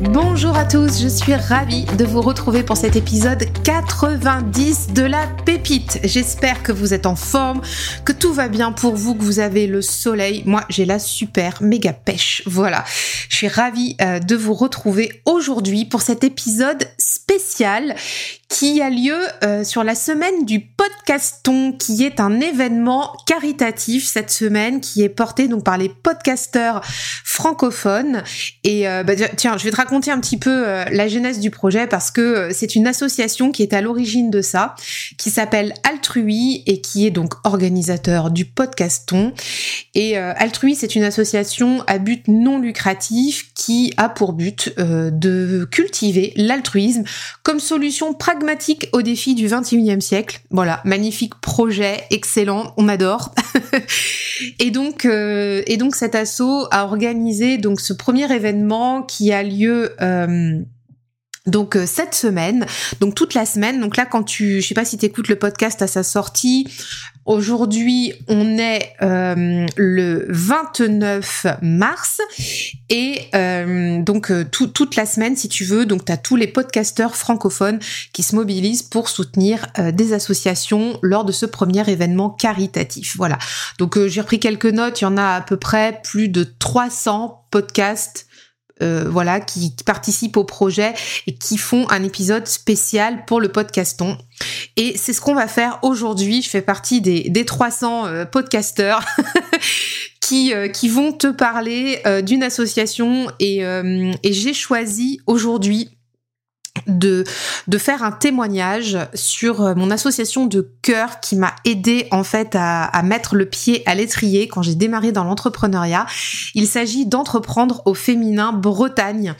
Bonjour à tous, je suis ravie de vous retrouver pour cet épisode 90 de la pépite. J'espère que vous êtes en forme, que tout va bien pour vous, que vous avez le soleil. Moi, j'ai la super méga pêche. Voilà. Je suis ravie euh, de vous retrouver aujourd'hui pour cet épisode spécial qui a lieu euh, sur la semaine du podcaston, qui est un événement caritatif cette semaine, qui est porté donc par les podcasteurs francophones. Et euh, bah, tiens, je vais te raconter un petit peu euh, la genèse du projet parce que c'est une association qui est à l'origine de ça, qui s'appelle Altrui et qui est donc organisateur du podcaston. Et Altrui, c'est une association à but non lucratif qui a pour but de cultiver l'altruisme comme solution pragmatique pragmatique au défi du 21e siècle. Voilà, magnifique projet, excellent, on adore. et donc, euh, et donc cet assaut a organisé donc ce premier événement qui a lieu. Euh, donc euh, cette semaine, donc toute la semaine. Donc là, quand tu, je sais pas si tu écoutes le podcast à sa sortie, Aujourd'hui, on est euh, le 29 mars et euh, donc euh, toute la semaine, si tu veux, donc tu as tous les podcasteurs francophones qui se mobilisent pour soutenir des associations lors de ce premier événement caritatif. Voilà. Donc j'ai repris quelques notes, il y en a à peu près plus de 300 podcasts euh, voilà, qui, participent au projet et qui font un épisode spécial pour le podcaston. Et c'est ce qu'on va faire aujourd'hui. Je fais partie des, des 300 euh, podcasteurs qui, euh, qui vont te parler d'une association et j'ai choisi aujourd'hui de, de faire un témoignage sur euh, mon association de cœur qui m'a aidé en fait à, à, mettre le pied à l'étrier quand j'ai démarré dans l'entrepreneuriat. Il s'agit d'entreprendre au féminin Bretagne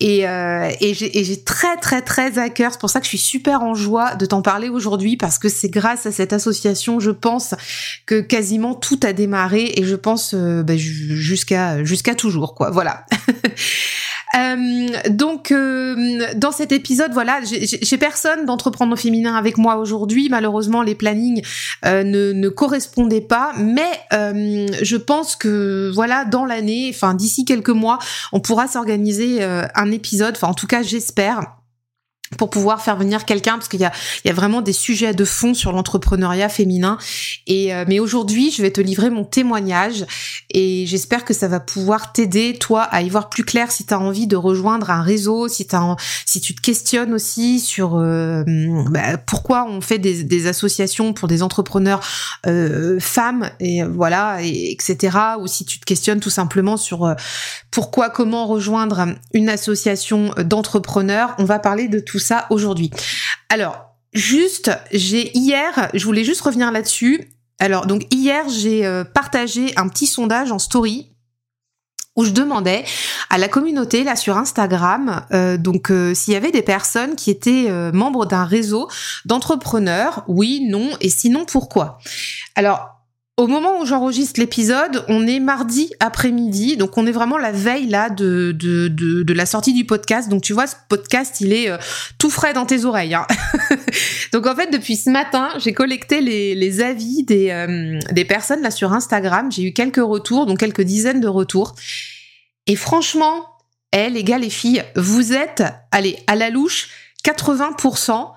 et, euh, et j'ai très très très à cœur. C'est pour ça que je suis super en joie de t'en parler aujourd'hui parce que c'est grâce à cette association, je pense, que quasiment tout a démarré et je pense euh, bah, jusqu'à jusqu'à toujours quoi. Voilà. Euh, donc, euh, dans cet épisode, voilà, j'ai personne d'entreprendre au féminin avec moi aujourd'hui. Malheureusement, les plannings euh, ne, ne, correspondaient pas, mais je pense que voilà, dans l'année, enfin d'ici quelques mois, on pourra s'organiser un épisode. Enfin, en tout cas, j'espère pour pouvoir faire venir quelqu'un parce qu'il y a, il y a vraiment des sujets de fond sur l'entrepreneuriat féminin. Et euh, mais aujourd'hui je vais te livrer mon témoignage et j'espère que ça va pouvoir t'aider toi à y voir plus clair si tu as envie de rejoindre un réseau si si tu te questionnes aussi sur euh, bah, pourquoi on fait des, associations pour des entrepreneurs euh, femmes et voilà et, etc ou si tu te questionnes tout simplement sur pourquoi comment rejoindre une association d'entrepreneurs. On va parler de tout ça aujourd'hui. Alors, juste, j'ai hier, je voulais juste revenir là-dessus. Alors, donc hier, j'ai euh, partagé un petit sondage en story où je demandais à la communauté là sur Instagram euh, donc euh, s'il y avait des personnes qui étaient membres d'un réseau d'entrepreneurs, oui, non et sinon pourquoi? Alors au moment où j'enregistre l'épisode, on est mardi après-midi, donc on est vraiment la veille là de, de, de, la sortie du podcast. Donc tu vois, ce podcast, il est euh, tout frais dans tes oreilles. Hein. donc en fait, depuis ce matin, j'ai collecté les, les avis des, euh, des personnes là sur Instagram. J'ai eu quelques retours, donc quelques dizaines de retours. Et franchement, eh les gars, les filles, vous êtes, allez, à la louche, 80%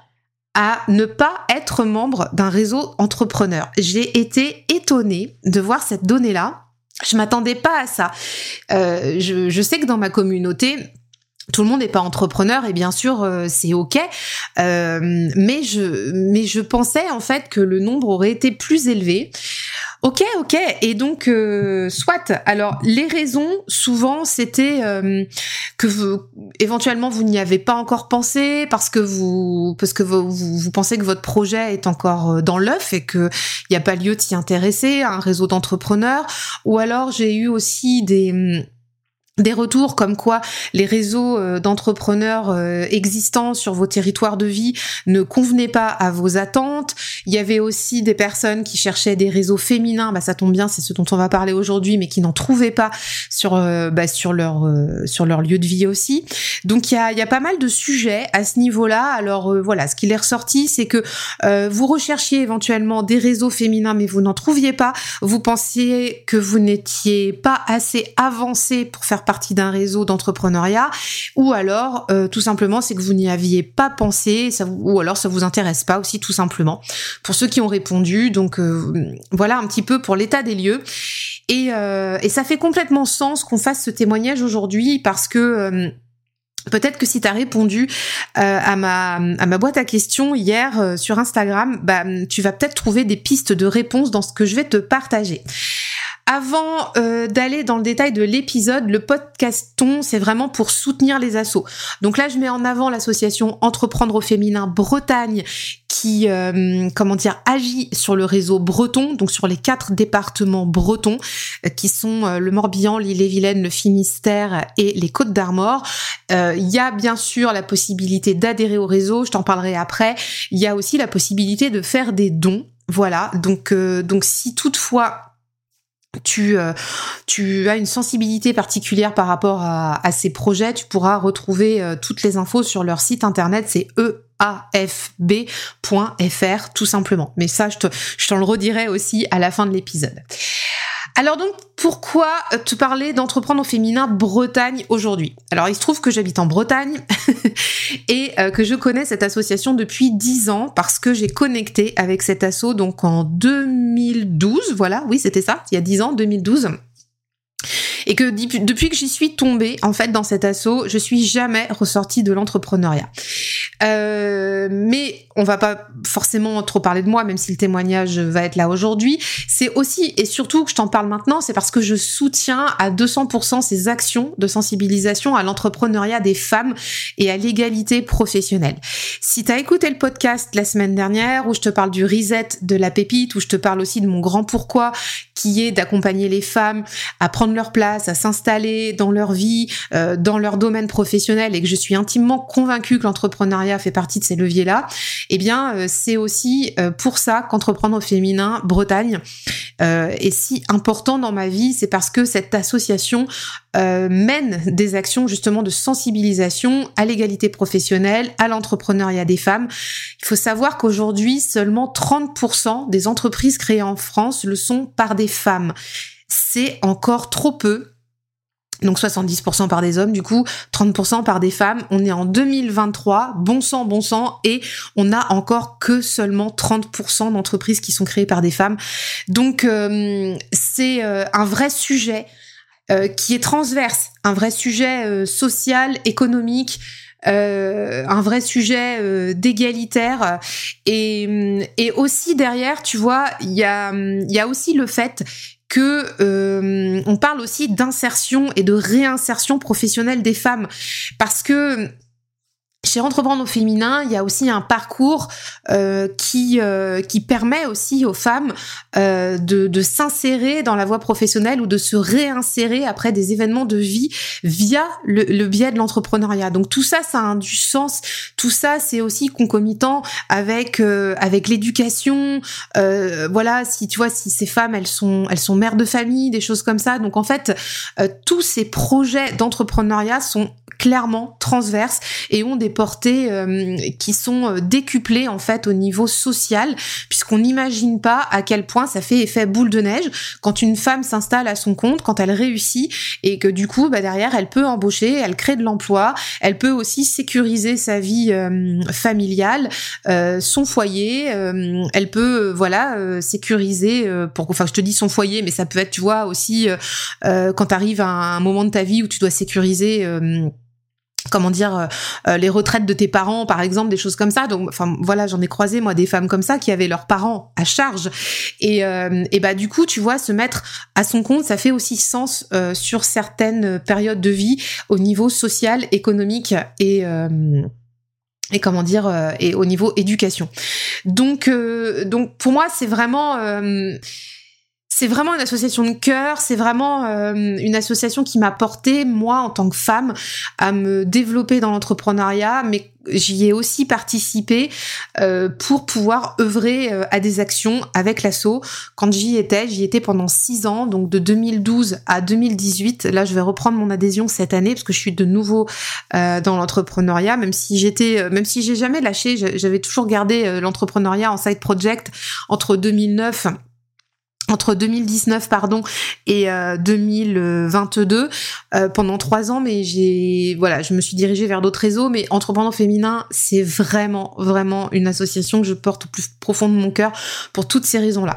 à ne pas être membre d'un réseau entrepreneur. J'ai été étonnée de voir cette donnée-là. Je m'attendais pas à ça. Euh, je, je sais que dans ma communauté, tout le monde n'est pas entrepreneur et bien sûr c'est ok mais je mais je pensais en fait que le nombre aurait été plus élevé Ok, ok. Et donc, euh, soit. Alors, les raisons, souvent, c'était euh, que vous, éventuellement, vous n'y avez pas encore pensé parce que vous, parce que vous, vous, pensez que votre projet est encore euh, dans l'œuf et que il n'y a pas lieu de s'y intéresser à un réseau d'entrepreneurs. Ou alors, j'ai eu aussi des des retours comme quoi les réseaux euh, d'entrepreneurs euh, existants sur vos territoires de vie ne convenaient pas à vos attentes. Il y avait aussi des personnes qui cherchaient des réseaux féminins, bah ça tombe bien, c'est ce dont on va parler aujourd'hui, mais qui n'en trouvaient pas sur euh, bah, sur leur sur leur lieu de vie aussi. Donc il y a, y a pas mal de sujets à ce niveau-là. Alors voilà, ce qui est ressorti, c'est que vous recherchiez éventuellement des réseaux féminins, mais vous n'en trouviez pas. Vous pensiez que vous n'étiez pas assez avancé pour faire partie d'un réseau d'entrepreneuriat, ou alors euh, tout simplement c'est que vous n'y aviez pas pensé, ou alors ça vous intéresse pas aussi tout simplement. Pour ceux qui ont répondu, donc euh, voilà un petit peu pour l'état des lieux. Et, euh, et ça fait complètement sens qu'on fasse ce témoignage aujourd'hui parce que Peut-être que si tu as répondu à, ma, à ma boîte à questions hier sur Instagram, bah, tu vas peut-être trouver des pistes de réponse dans ce que je vais te partager. Avant euh, d'aller dans le détail de l'épisode, le podcaston, c'est vraiment pour soutenir les assos. Donc là, je mets en avant l'association Entreprendre au féminin Bretagne qui, euh, comment dire, agit sur le réseau breton, donc sur les quatre départements bretons, euh, qui sont le Morbihan, l'Ille-et-Vilaine, le Finistère et les Côtes d'Armor. Il y a bien sûr la possibilité d'adhérer au réseau, je t'en parlerai après. Il y a aussi la possibilité de faire des dons. Voilà, donc donc si toutefois tu, euh, tu as une sensibilité particulière par rapport à, ces projets, tu pourras retrouver euh, toutes les infos sur leur site internet, c'est eafb.fr tout simplement. Mais ça, je t'en le redirai aussi à la fin de l'épisode. Alors donc, pourquoi te parler d'entreprendre au féminin Bretagne aujourd'hui? Alors, il se trouve que j'habite en Bretagne et euh, que je connais cette association depuis 10 ans parce que j'ai connecté avec cet asso donc en 2012, voilà, oui, c'était ça, il y a 10 ans, 2012 et que depuis que j'y suis tombée en fait dans cet assaut, je suis jamais ressortie de l'entrepreneuriat. Euh, mais on va pas forcément trop parler de moi, même si le témoignage va être là aujourd'hui. C'est aussi et surtout que je t'en parle maintenant, c'est parce que je soutiens à 200% ces actions de sensibilisation à l'entrepreneuriat des femmes et à l'égalité professionnelle. Si tu as écouté le podcast la semaine dernière où je te parle du reset de la pépite, où je te parle aussi de mon grand pourquoi qui est d'accompagner les femmes à prendre leur place, à s'installer dans leur vie, euh, dans leur domaine professionnel et que je suis intimement convaincue que l'entrepreneuriat fait partie de ces leviers-là, eh bien euh, c'est aussi euh, pour ça qu'entreprendre au féminin Bretagne est si important dans ma vie, c'est parce que cette association mène des actions justement de sensibilisation à l'égalité professionnelle, à l'entrepreneuriat des femmes. Il faut savoir qu'aujourd'hui, seulement 30% des entreprises créées en France le sont par des femmes. C'est encore trop peu. Donc 70% par des hommes, du coup 30% par des femmes. On est en 2023, bon sang, bon sang, et on n'a encore que seulement 30% d'entreprises qui sont créées par des femmes. Donc euh, c'est euh, un vrai sujet euh, qui est transverse, un vrai sujet social, économique, un vrai sujet d'égalitaire et, et aussi derrière tu vois il y a il y a aussi le fait que euh, on parle aussi d'insertion et de réinsertion professionnelle des femmes. Parce que chez Entreprendre au féminin, il y a aussi un parcours euh, qui euh, qui permet aussi aux femmes euh, de, s'insérer dans la voie professionnelle ou de se réinsérer après des événements de vie via le, biais de l'entrepreneuriat. Donc tout ça, ça a du sens. Tout ça, c'est aussi concomitant avec avec l'éducation. Voilà, si tu vois, si ces femmes, elles sont elles sont mères de famille, des choses comme ça. Donc en fait, tous ces projets d'entrepreneuriat sont clairement transverses et ont des portées euh, qui sont euh, décuplées en fait au niveau social puisqu'on n'imagine pas à quel point ça fait effet boule de neige quand une femme s'installe à son compte, quand elle réussit et que du coup bah, derrière elle peut embaucher, elle crée de l'emploi, elle peut aussi sécuriser sa vie euh, familiale, son foyer, elle peut voilà sécuriser enfin je te dis son foyer mais ça peut être tu vois aussi quand tu arrives à un moment de ta vie où tu dois sécuriser comment dire euh, euh, les retraites de tes parents par exemple des choses comme ça. Donc enfin voilà j'en ai croisé moi des femmes comme ça qui avaient leurs parents à charge. Et euh, et bah du coup tu vois se mettre à son compte ça fait aussi sens sur certaines périodes de vie au niveau social économique et et comment dire et au niveau éducation. Donc donc pour moi c'est vraiment c'est vraiment une association de cœur, c'est vraiment euh, une association qui m'a porté, moi, en tant que femme, à me développer dans l'entrepreneuriat, mais j'y ai aussi participé euh, pour pouvoir œuvrer euh, à des actions avec l'assaut. Quand j'y étais, j'y étais pendant six ans, donc de 2012 à 2018. Là, je vais reprendre mon adhésion cette année parce que je suis de nouveau dans l'entrepreneuriat, même si j'étais, même j'ai jamais lâché, j'avais toujours gardé l'entrepreneuriat en side project entre 2009 entre 2019 pardon et 2022 euh, euh, pendant trois ans mais j'ai voilà je me suis dirigée vers d'autres réseaux mais entrepreneur féminin c'est vraiment vraiment une association que je porte au plus profond de mon cœur pour toutes ces raisons là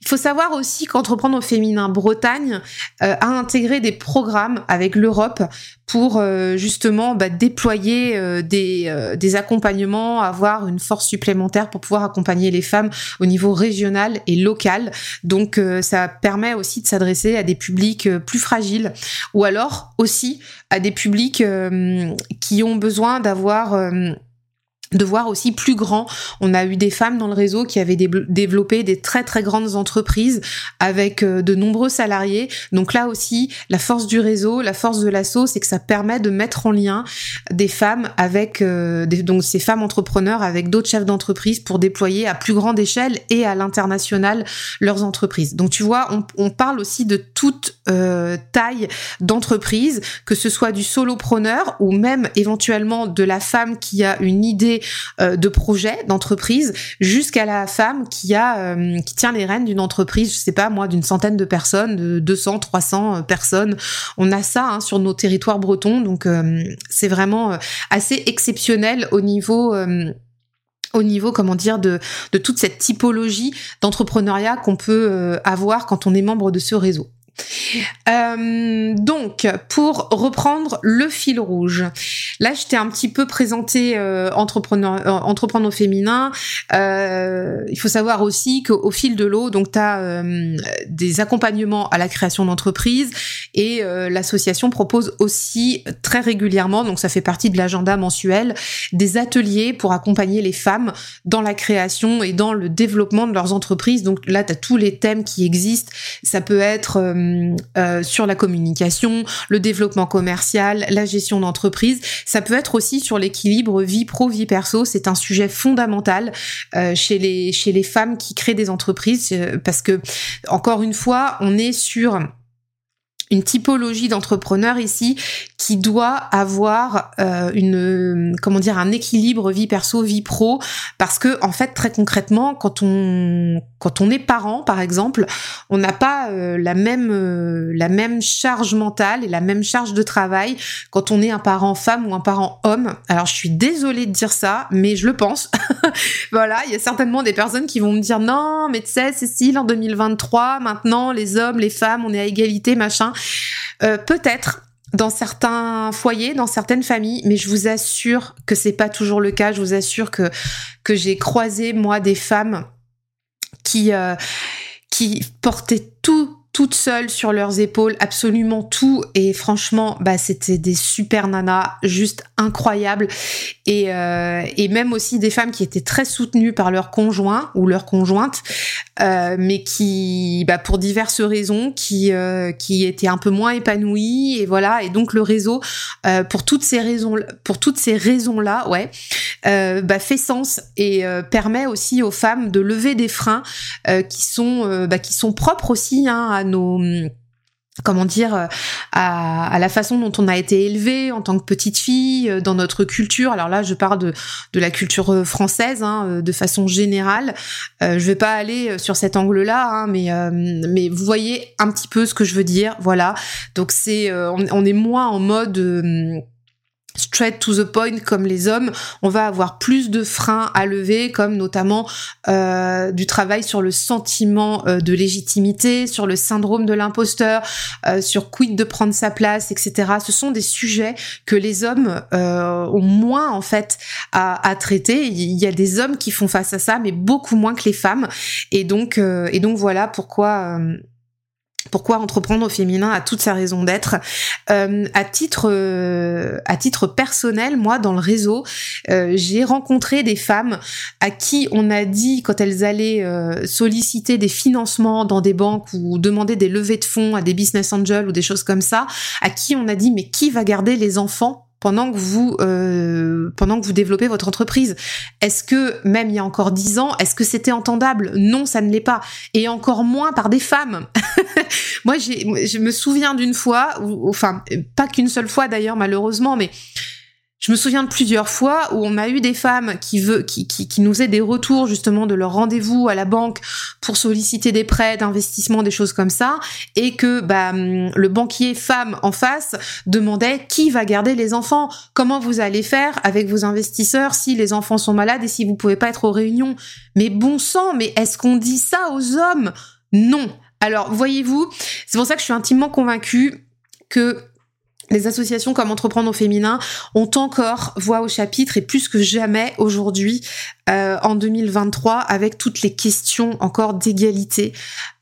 il faut savoir aussi qu'entreprendre féminin Bretagne euh, a intégré des programmes avec l'Europe pour justement bah, déployer des, des accompagnements avoir une force supplémentaire pour pouvoir accompagner les femmes au niveau régional et local. Donc euh, ça permet aussi de s'adresser à des publics euh, plus fragiles ou alors aussi à des publics euh, qui ont besoin d'avoir de voir aussi plus grand. On a eu des femmes dans le réseau qui avaient développé des très très grandes entreprises avec euh, de nombreux salariés. Donc là aussi, la force du réseau, la force de l'assaut, c'est que ça permet de mettre en lien des femmes avec euh, donc ces femmes entrepreneurs avec d'autres chefs d'entreprise pour déployer à plus grande échelle et à l'international leurs entreprises. Donc tu vois, on, parle aussi de toute euh, taille d'entreprise, que ce soit du solopreneur ou même éventuellement de la femme qui a une idée euh, de projet d'entreprise jusqu'à la femme euh, qui tient les rênes d'une entreprise, je sais pas moi, d'une centaine de personnes, de 200, 300 euh, personnes. On a ça hein, sur nos territoires bretons, donc c'est vraiment assez exceptionnel au niveau au niveau, comment dire, de toute cette typologie d'entrepreneuriat qu'on peut avoir quand on est membre de ce réseau. Euh, donc, pour reprendre le fil rouge, là, je t'ai un petit peu présenté euh, entrepreneur, euh, féminin. Euh, il faut savoir aussi qu'au fil de l'eau, donc, tu as des accompagnements à la création d'entreprise et l'association propose aussi très régulièrement, donc ça fait partie de l'agenda mensuel, des ateliers pour accompagner les femmes dans la création et dans le développement de leurs entreprises. Donc là, tu as tous les thèmes qui existent. Ça peut être euh, euh, sur la communication, le développement commercial, la gestion d'entreprise. Ça peut être aussi sur l'équilibre vie pro vie perso. C'est un sujet fondamental euh, chez les chez les femmes qui créent des entreprises parce que encore une fois, on est sur une typologie d'entrepreneur ici qui doit avoir euh, une comment dire un équilibre vie perso vie pro. Parce que en fait très concrètement quand on quand on est parent par exemple on n'a pas euh, la même euh, la même charge mentale et la même charge de travail quand on est un parent femme ou un parent homme. Alors je suis désolée de dire ça mais je le pense. Voilà il y a certainement des personnes qui vont me dire non mais tu sais Cécile en 2023 maintenant les hommes les femmes on est à égalité machin. Euh, peut-être dans certains foyers, dans certaines familles, mais je vous assure que c'est pas toujours le cas. Je vous assure que que j'ai croisé moi des femmes qui euh, qui portaient tout toutes seules sur leurs épaules, absolument tout. Et franchement, bah, c'était des super nanas, juste incroyables. Et, euh, et même aussi des femmes qui étaient très soutenues par leur conjoint ou leur conjointe, euh, mais qui, bah, pour diverses raisons, qui, euh, qui étaient un peu moins épanouies. Et voilà. Et donc le réseau, pour toutes ces raisons, pour toutes ces raisons-là, ouais, euh, bah, fait sens et permet aussi aux femmes de lever des freins qui sont, bah, qui sont propres aussi hein, à nos comment dire à, à, la façon dont on a été élevé en tant que petite fille euh, dans notre culture. Alors là je parle de, la culture euh, française hein, euh, de façon générale. Euh, je vais pas aller sur cet angle là hein, mais vous voyez un petit peu ce que je veux dire. Voilà. Donc on, est moins en mode straight to the point comme les hommes, on va avoir plus de freins à lever, comme notamment euh, du travail sur le sentiment euh, de légitimité, sur le syndrome de l'imposteur, euh, sur quid de prendre sa place, etc. Ce sont des sujets que les hommes ont moins en fait à, à, traiter. Il y a des hommes qui font face à ça, mais beaucoup moins que les femmes. Et donc, et donc voilà pourquoi pourquoi entreprendre au féminin a toute sa raison d'être. Euh, à titre euh, à titre personnel, moi dans le réseau, euh, j'ai rencontré des femmes à qui on a dit quand elles allaient solliciter des financements dans des banques ou demander des levées de fonds à des business angels ou des choses comme ça, à qui on a dit mais qui va garder les enfants pendant que vous euh, pendant que vous développez votre entreprise. Est-ce que même il y a encore dix ans, est-ce que c'était entendable? Non, ça ne l'est pas, et encore moins par des femmes. Moi, je me souviens d'une fois, enfin pas qu'une seule fois d'ailleurs malheureusement, mais je me souviens de plusieurs fois où on a eu des femmes qui, nous faisaient des retours justement de leur rendez-vous à la banque pour solliciter des prêts d'investissement, des choses comme ça, et que bah, le banquier femme en face demandait qui va garder les enfants, comment vous allez faire avec vos investisseurs si les enfants sont malades et si vous pouvez pas être aux réunions? Mais bon sang, mais est-ce qu'on dit ça aux hommes? Non. Alors voyez-vous, c'est pour ça que je suis intimement convaincue que les associations comme Entreprendre au féminin ont encore voix au chapitre et plus que jamais aujourd'hui euh, en 2023 avec toutes les questions encore d'égalité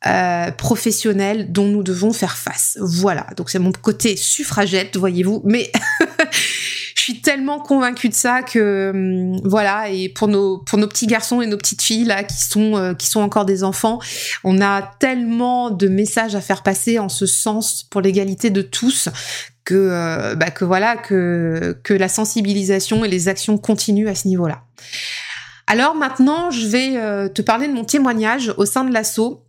euh, professionnelle dont nous devons faire face. Voilà, donc c'est mon côté suffragette, voyez-vous, mais je suis tellement convaincue de ça que hum, voilà. Et pour nos pour nos petits garçons et nos petites filles là qui sont euh, qui sont encore des enfants, on a tellement de messages à faire passer en ce sens pour l'égalité de tous que, euh, bah, que voilà que, que la sensibilisation et les actions continuent à ce niveau-là. Alors maintenant, je vais euh, te parler de mon témoignage au sein de l'assaut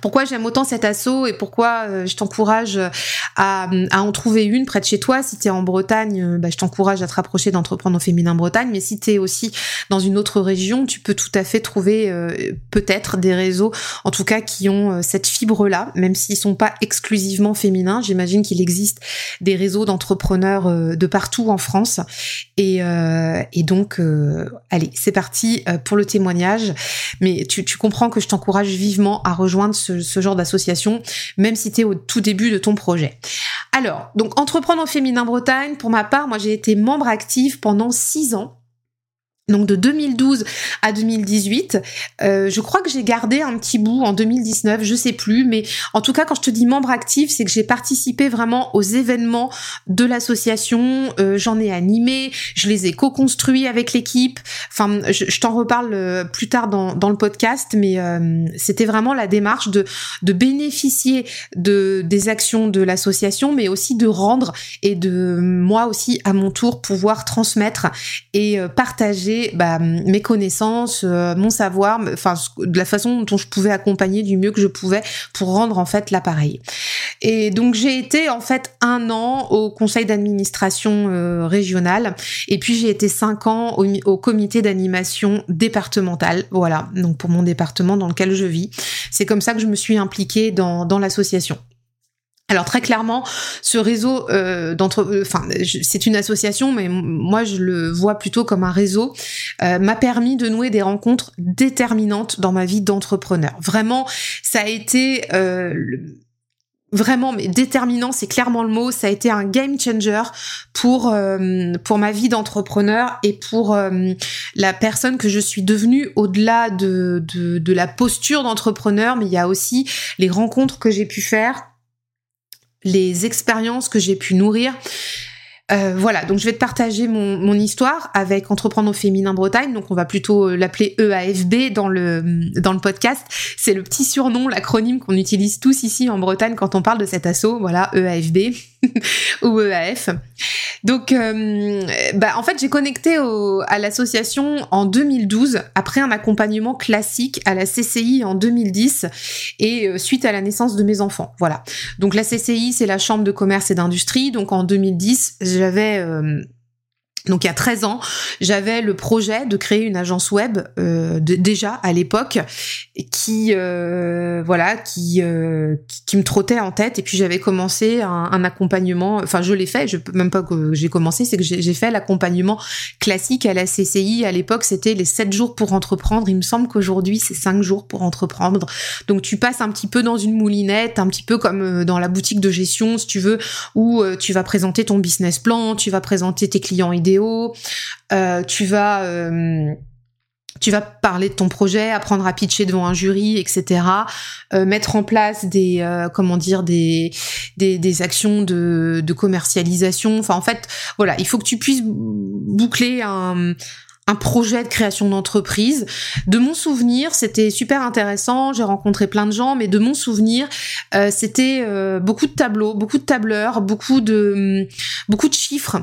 pourquoi j'aime autant cet assaut et pourquoi euh, je t'encourage euh, à, en trouver une près de chez toi? Si tu es en Bretagne, euh, bah, je t'encourage à te rapprocher d'entreprendre au féminin Bretagne. Mais si tu es aussi dans une autre région, tu peux tout à fait trouver peut-être des réseaux, en tout cas qui ont cette fibre-là, même s'ils sont pas exclusivement féminins. J'imagine qu'il existe des réseaux d'entrepreneurs de partout en France. Et, et donc, allez, c'est parti pour le témoignage. Mais tu, tu comprends que je t'encourage vivement à rejoindre ce ce, genre d'association, même si tu au tout début de ton projet. Alors, donc entreprendre en féminin Bretagne, pour ma part, moi j'ai été membre active pendant six ans donc de 2012 à 2018. Euh, je crois que j'ai gardé un petit bout en 2019, je sais plus, mais en tout cas quand je te dis membre actif, c'est que j'ai participé vraiment aux événements de l'association, euh, j'en ai animé, je les ai co-construits avec l'équipe. Enfin, je, t'en reparle euh, plus tard dans, dans le podcast, mais c'était vraiment la démarche de, de bénéficier de des actions de l'association, mais aussi de rendre et de moi aussi à mon tour pouvoir transmettre et partager bah, mes connaissances, euh, mon savoir, enfin de la façon dont je pouvais accompagner du mieux que je pouvais pour rendre en fait l'appareil. Et donc j'ai été en fait un an au conseil d'administration euh, régional et puis j'ai été cinq ans au, comité d'animation départemental. Voilà, donc pour mon département dans lequel je vis. C'est comme ça que je me suis impliquée dans l'association. Alors très clairement, ce réseau euh, d'entre, euh, enfin c'est une association, mais moi je le vois plutôt comme un réseau, euh, m'a permis de nouer des rencontres déterminantes dans ma vie d'entrepreneur. Vraiment, ça a été vraiment mais déterminant, c'est clairement le mot. Ça a été un game changer pour pour ma vie d'entrepreneur et pour la personne que je suis devenue. Au-delà de, de de la posture d'entrepreneur, mais il y a aussi les rencontres que j'ai pu faire les expériences que j'ai pu nourrir. Euh, voilà, donc je vais te partager mon, histoire avec Entreprendre au féminin Bretagne. Donc on va plutôt euh, l'appeler EAFB dans le dans le podcast. C'est le petit surnom, l'acronyme qu'on utilise tous ici en Bretagne quand on parle de cet assaut. Voilà, EAFB ou EAF. Donc, euh, bah, en fait, j'ai connecté au, à l'association en 2012 après un accompagnement classique à la CCI en 2010 et euh, suite à la naissance de mes enfants. Voilà. Donc la CCI, c'est la Chambre de commerce et d'industrie. Donc en 2010, j'avais euh, Donc il y a 13 ans, j'avais le projet de créer une agence web euh, déjà à l'époque qui euh, voilà qui, euh, qui, me trottait en tête. Et puis j'avais commencé un, accompagnement. Enfin je l'ai fait. Je même pas que j'ai commencé. C'est que j'ai fait l'accompagnement classique à la CCI à l'époque c'était les 7 jours pour entreprendre. Il me semble qu'aujourd'hui c'est 5 jours pour entreprendre. Donc tu passes un petit peu dans une moulinette un petit peu comme dans la boutique de gestion si tu veux où tu vas présenter ton business plan tu vas présenter tes clients idéaux euh, tu vas euh, tu vas parler de ton projet, apprendre à pitcher devant un jury, etc. Euh, mettre en place des comment dire des, des, actions de, commercialisation. Enfin en fait voilà, il faut que tu puisses boucler un projet de création d'entreprise. De mon souvenir, c'était super intéressant. J'ai rencontré plein de gens, mais de mon souvenir, c'était beaucoup de tableaux, beaucoup de tableurs, beaucoup de beaucoup de chiffres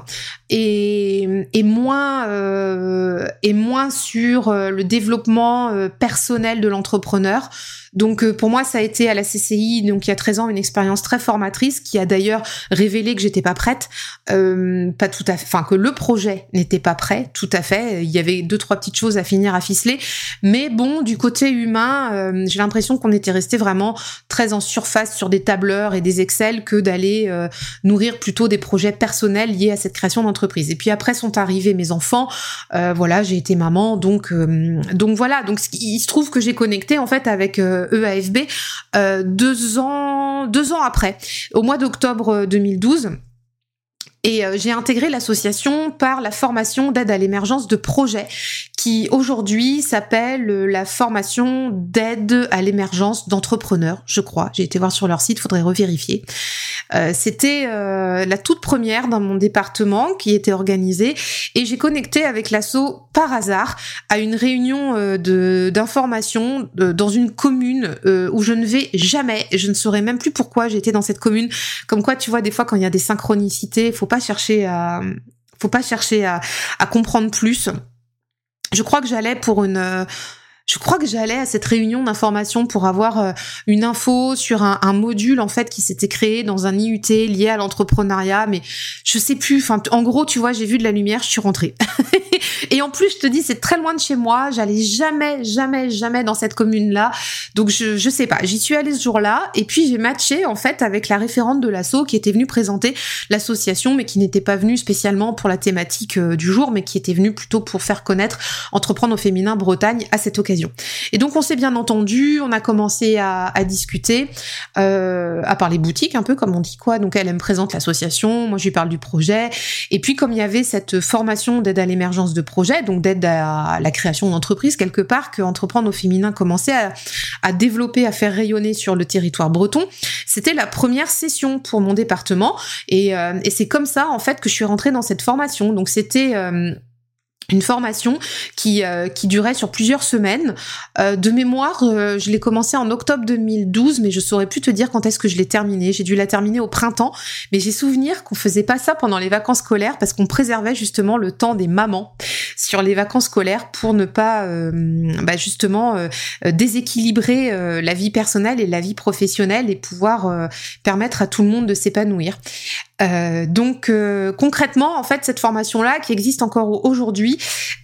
et, moins euh, et moins sur le développement personnel de l'entrepreneur. Donc euh, pour moi, ça a été à la CCI, donc il y a 13 ans, une expérience très formatrice qui a d'ailleurs révélé que j'étais pas prête, euh, pas tout à fait, enfin que le projet n'était pas prêt, tout à fait. Il y avait deux trois petites choses à finir à ficeler, mais bon, du côté humain, euh, j'ai l'impression qu'on était resté vraiment très en surface sur des tableurs et des Excel que d'aller euh, nourrir plutôt des projets personnels liés à cette création d'entreprise. Et puis après sont arrivés mes enfants, voilà, j'ai été maman, donc donc voilà, donc il se trouve que j'ai connecté en fait avec EAFB euh, deux ans deux ans après, au mois d'octobre 2012. Et euh, j'ai intégré l'association par la formation d'aide à l'émergence de projets qui aujourd'hui s'appelle euh, la formation d'aide à l'émergence d'entrepreneurs, je crois. J'ai été voir sur leur site, faudrait revérifier. Euh, C'était la toute première dans mon département qui était organisée et j'ai connecté avec l'asso par hasard à une réunion euh, d'information dans une commune où je ne vais jamais. Je ne saurais même plus pourquoi j'étais dans cette commune. Comme quoi, tu vois, des fois quand il y a des synchronicités, faut pas chercher à, faut pas chercher à, comprendre plus. Je crois que j'allais pour une je crois que j'allais à cette réunion d'information pour avoir euh, une info sur un, module en fait qui s'était créé dans un IUT lié à l'entrepreneuriat, mais je sais plus. En gros, tu vois, j'ai vu de la lumière, je suis rentrée. et en plus, je te dis, c'est très loin de chez moi. J'allais jamais, jamais, jamais dans cette commune-là. Donc je, je sais pas. J'y suis allée ce jour-là et puis j'ai matché en fait avec la référente de l'asso qui était venue présenter l'association, mais qui n'était pas venue spécialement pour la thématique euh, du jour, mais qui était venue plutôt pour faire connaître entreprendre au féminin Bretagne à cette occasion. Et donc on s'est bien entendu, on a commencé à, discuter, euh, à parler boutique un peu comme on dit quoi. Donc elle, me présente l'association, moi je lui parle du projet. Et puis comme il y avait cette formation d'aide à l'émergence de projet, donc d'aide à la création d'entreprise quelque part, que Entreprendre au féminin commençait à, développer, à faire rayonner sur le territoire breton, c'était la première session pour mon département. Et, euh, c'est comme ça en fait que je suis rentrée dans cette formation. Donc c'était euh, une formation qui, euh, qui durait sur plusieurs semaines. Euh, de mémoire, euh, je l'ai commencé en octobre 2012, mais je saurais plus te dire quand est-ce que je l'ai terminé. J'ai dû la terminer au printemps, mais j'ai souvenir qu'on faisait pas ça pendant les vacances scolaires parce qu'on préservait justement le temps des mamans sur les vacances scolaires pour ne pas bah justement déséquilibrer la vie personnelle et la vie professionnelle et pouvoir permettre à tout le monde de s'épanouir. Euh, donc euh, concrètement, en fait, cette formation-là, qui existe encore aujourd'hui,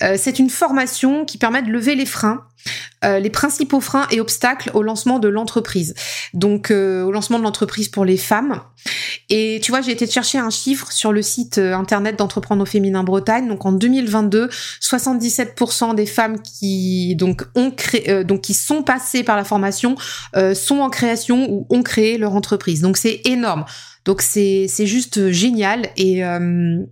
euh, c'est une formation qui permet de lever les freins, les principaux freins et obstacles au lancement de l'entreprise. Donc au lancement de l'entreprise pour les femmes. Et tu vois, j'ai été chercher un chiffre sur le site internet d'Entreprendre au Bretagne. Donc en 2022, 77% des femmes qui donc ont créé, donc qui sont passées par la formation sont en création ou ont créé leur entreprise. Donc c'est énorme. Donc c'est juste génial et euh,